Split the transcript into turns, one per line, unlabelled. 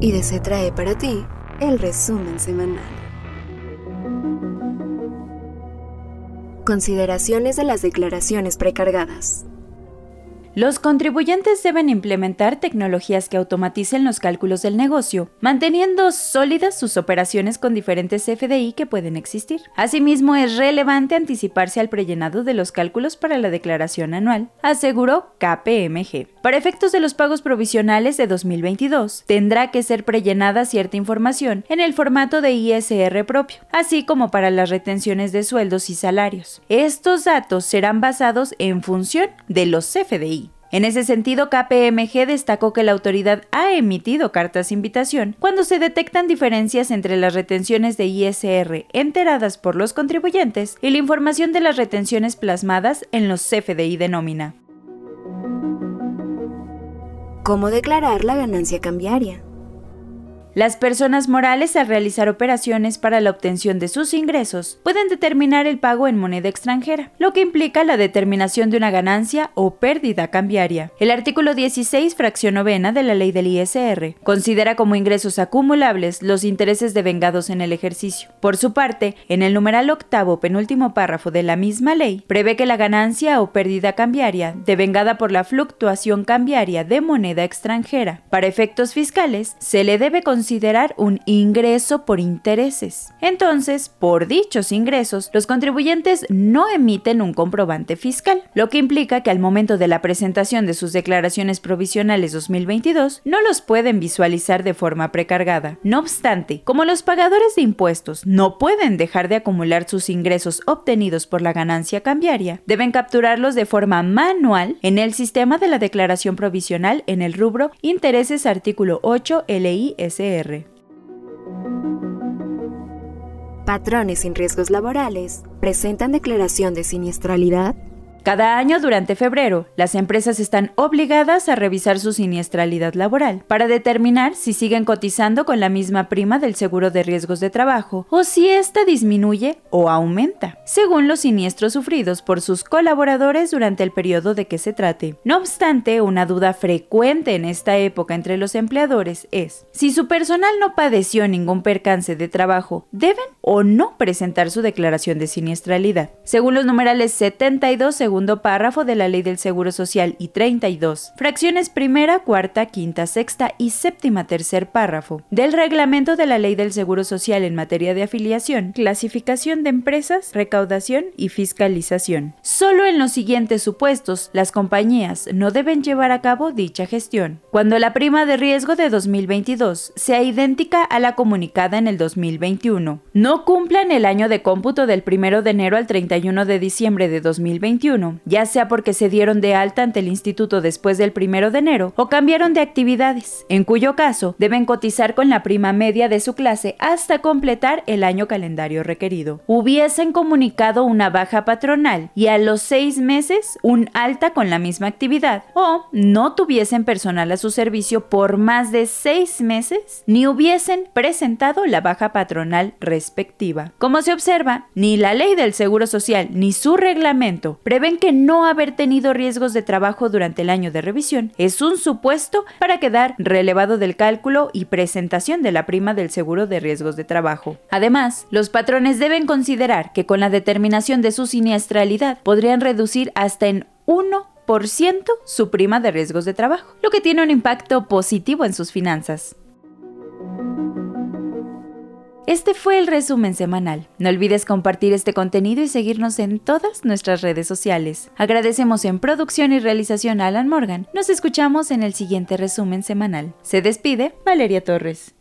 Se trae para ti el resumen semanal. Consideraciones de las declaraciones precargadas.
Los contribuyentes deben implementar tecnologías que automaticen los cálculos del negocio, manteniendo sólidas sus operaciones con diferentes FDI que pueden existir. Asimismo, es relevante anticiparse al prellenado de los cálculos para la declaración anual, aseguró KPMG. Para efectos de los pagos provisionales de 2022, tendrá que ser prellenada cierta información en el formato de ISR propio, así como para las retenciones de sueldos y salarios. Estos datos serán basados en función de los FDI. En ese sentido, KPMG destacó que la autoridad ha emitido cartas invitación cuando se detectan diferencias entre las retenciones de ISR enteradas por los contribuyentes y la información de las retenciones plasmadas en los CFDI de nómina.
¿Cómo declarar la ganancia cambiaria?
Las personas morales al realizar operaciones para la obtención de sus ingresos pueden determinar el pago en moneda extranjera, lo que implica la determinación de una ganancia o pérdida cambiaria. El artículo 16, fracción novena de la ley del ISR, considera como ingresos acumulables los intereses devengados en el ejercicio. Por su parte, en el numeral octavo penúltimo párrafo de la misma ley, prevé que la ganancia o pérdida cambiaria devengada por la fluctuación cambiaria de moneda extranjera para efectos fiscales se le debe considerar considerar un ingreso por intereses. Entonces, por dichos ingresos, los contribuyentes no emiten un comprobante fiscal, lo que implica que al momento de la presentación de sus declaraciones provisionales 2022 no los pueden visualizar de forma precargada. No obstante, como los pagadores de impuestos no pueden dejar de acumular sus ingresos obtenidos por la ganancia cambiaria, deben capturarlos de forma manual en el sistema de la declaración provisional en el rubro Intereses artículo 8 LISR.
Patrones sin riesgos laborales presentan declaración de siniestralidad
cada año durante febrero, las empresas están obligadas a revisar su siniestralidad laboral para determinar si siguen cotizando con la misma prima del seguro de riesgos de trabajo o si ésta disminuye o aumenta, según los siniestros sufridos por sus colaboradores durante el periodo de que se trate. No obstante, una duda frecuente en esta época entre los empleadores es si su personal no padeció ningún percance de trabajo, ¿deben o no presentar su declaración de siniestralidad? Según los numerales 72 según segundo párrafo de la Ley del Seguro Social y 32, fracciones primera, cuarta, quinta, sexta y séptima tercer párrafo del reglamento de la Ley del Seguro Social en materia de afiliación, clasificación de empresas, recaudación y fiscalización. Solo en los siguientes supuestos las compañías no deben llevar a cabo dicha gestión. Cuando la prima de riesgo de 2022 sea idéntica a la comunicada en el 2021, no cumplan el año de cómputo del 1 de enero al 31 de diciembre de 2021 ya sea porque se dieron de alta ante el instituto después del primero de enero o cambiaron de actividades, en cuyo caso deben cotizar con la prima media de su clase hasta completar el año calendario requerido. Hubiesen comunicado una baja patronal y a los seis meses un alta con la misma actividad o no tuviesen personal a su servicio por más de seis meses ni hubiesen presentado la baja patronal respectiva. Como se observa, ni la ley del Seguro Social ni su reglamento prevén que no haber tenido riesgos de trabajo durante el año de revisión es un supuesto para quedar relevado del cálculo y presentación de la prima del seguro de riesgos de trabajo. Además, los patrones deben considerar que con la determinación de su siniestralidad podrían reducir hasta en 1% su prima de riesgos de trabajo, lo que tiene un impacto positivo en sus finanzas. Este fue el resumen semanal. No olvides compartir este contenido y seguirnos en todas nuestras redes sociales. Agradecemos en producción y realización a Alan Morgan. Nos escuchamos en el siguiente resumen semanal. Se despide Valeria Torres.